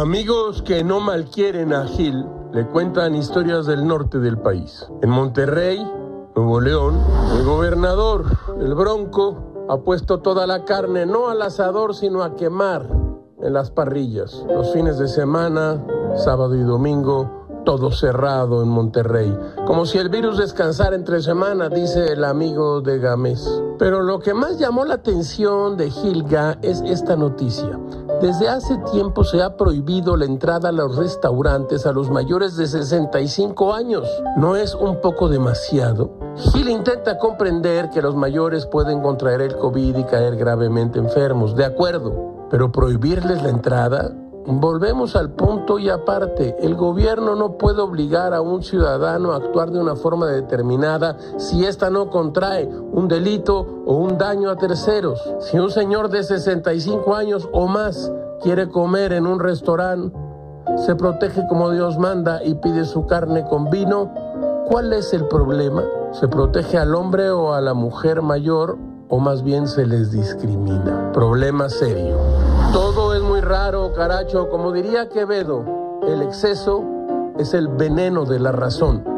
Amigos que no malquieren a Gil le cuentan historias del norte del país. En Monterrey, Nuevo León, el gobernador, el Bronco, ha puesto toda la carne no al asador, sino a quemar en las parrillas. Los fines de semana, sábado y domingo, todo cerrado en Monterrey. Como si el virus descansara entre semanas, dice el amigo de Gámez. Pero lo que más llamó la atención de Gilga es esta noticia. Desde hace tiempo se ha prohibido la entrada a los restaurantes a los mayores de 65 años. ¿No es un poco demasiado? Gil intenta comprender que los mayores pueden contraer el COVID y caer gravemente enfermos, de acuerdo, pero prohibirles la entrada Volvemos al punto y aparte, el gobierno no puede obligar a un ciudadano a actuar de una forma determinada si ésta no contrae un delito o un daño a terceros. Si un señor de 65 años o más quiere comer en un restaurante, se protege como Dios manda y pide su carne con vino, ¿cuál es el problema? ¿Se protege al hombre o a la mujer mayor o más bien se les discrimina? Problema serio. Todo es muy raro, caracho. Como diría Quevedo, el exceso es el veneno de la razón.